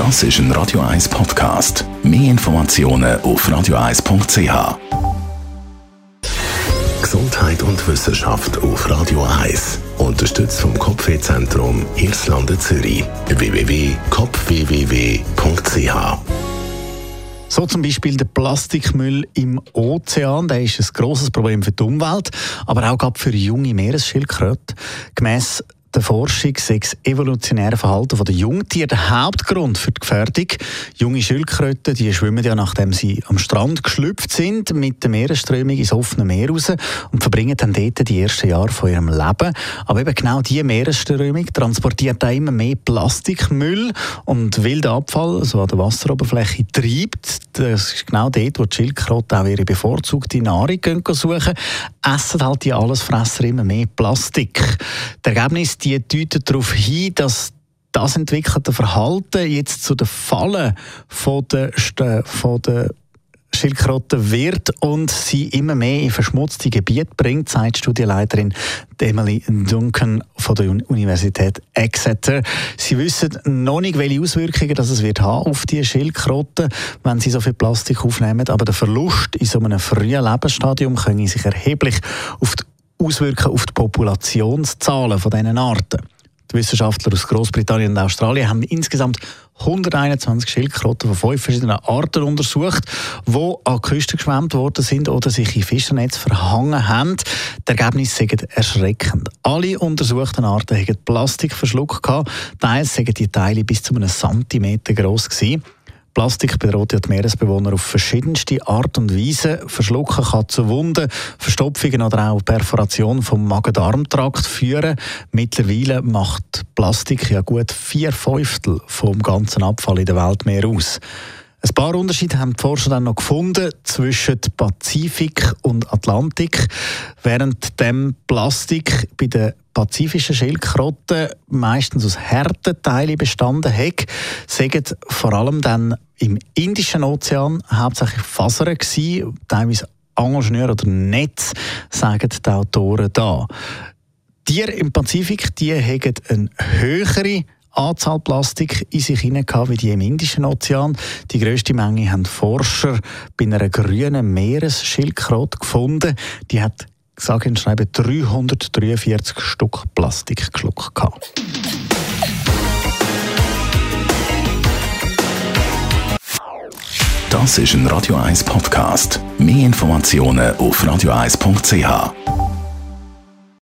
Das ist ein Radio 1 Podcast. Mehr Informationen auf radio1.ch. Gesundheit und Wissenschaft auf Radio 1. Unterstützt vom Kopfwehzentrum Irlande Zürich. www.kopfwww.ch so zum Beispiel der Plastikmüll im Ozean, der ist ein grosses Problem für die Umwelt, aber auch für junge Meeresschildkröten. Gemäss der Forschung sei das evolutionäre Verhalten der Jungtiere der Hauptgrund für die Gefährdung. Junge Schildkröten die schwimmen ja, nachdem sie am Strand geschlüpft sind, mit der Meeresströmung ins offene Meer raus und verbringen dann dort die ersten Jahre von ihrem Leben. Aber eben genau diese Meeresströmung transportiert auch immer mehr Plastikmüll und wilder Abfall, so an der Wasseroberfläche, treibt. Das ist genau dort, wo die Schildkröten auch ihre bevorzugte Nahrung suchen, essen halt die Allesfresser immer mehr Plastik. Das Ergebnis die deuten darauf hin, dass das entwickelte Verhalten jetzt zu den Fallen von der, von der Schildkröte wird und sie immer mehr in verschmutzte Gebiete bringt, sagt Studienleiterin Emily Duncan von der Universität Exeter. Sie wissen noch nicht, welche Auswirkungen das es wird haben auf die Schildkröten, wenn sie so viel Plastik aufnehmen, aber der Verlust in so einem frühen Lebensstadium können sich erheblich auf die auswirken auf die Populationszahlen von diesen Arten. Die Wissenschaftler aus Großbritannien und Australien haben insgesamt 121 Schildkröten von fünf verschiedenen Arten untersucht, die an die Küste geschwemmt worden sind oder sich in Fischernetz verhangen haben. Die Ergebnisse sind erschreckend. Alle untersuchten Arten hatten Plastik verschluckt. Teils waren die Teile bis zu einem Zentimeter groß. Gewesen. Plastik bedroht ja die Meeresbewohner auf verschiedenste Art und Weise. Verschlucken kann zu Wunden, Verstopfungen oder auch Perforation vom Magen-Darm-Trakt führen. Mittlerweile macht Plastik ja gut vier Fünftel vom ganzen Abfall in der Weltmeer aus. Ein paar Unterschiede haben die Forscher dann noch gefunden zwischen Pazifik und Atlantik. Während dem Plastik bei den pazifischen Schildkröten meistens aus harten Teilen bestanden hat, sagen vor allem dann im Indischen Ozean hauptsächlich Fasern gewesen, teilweise Angelschnüre oder Netz, sagen die Autoren da. Tiere im Pazifik die haben eine höhere Anzahl Plastik in sich hinein wie die im Indischen Ozean. Die größte Menge haben Forscher bei einer grünen Meeresschildkröte gefunden. Die hat sage und schreibe 343 Stück Plastik geschluckt. Das ist ein Radio 1 Podcast. Mehr Informationen auf radio1.ch.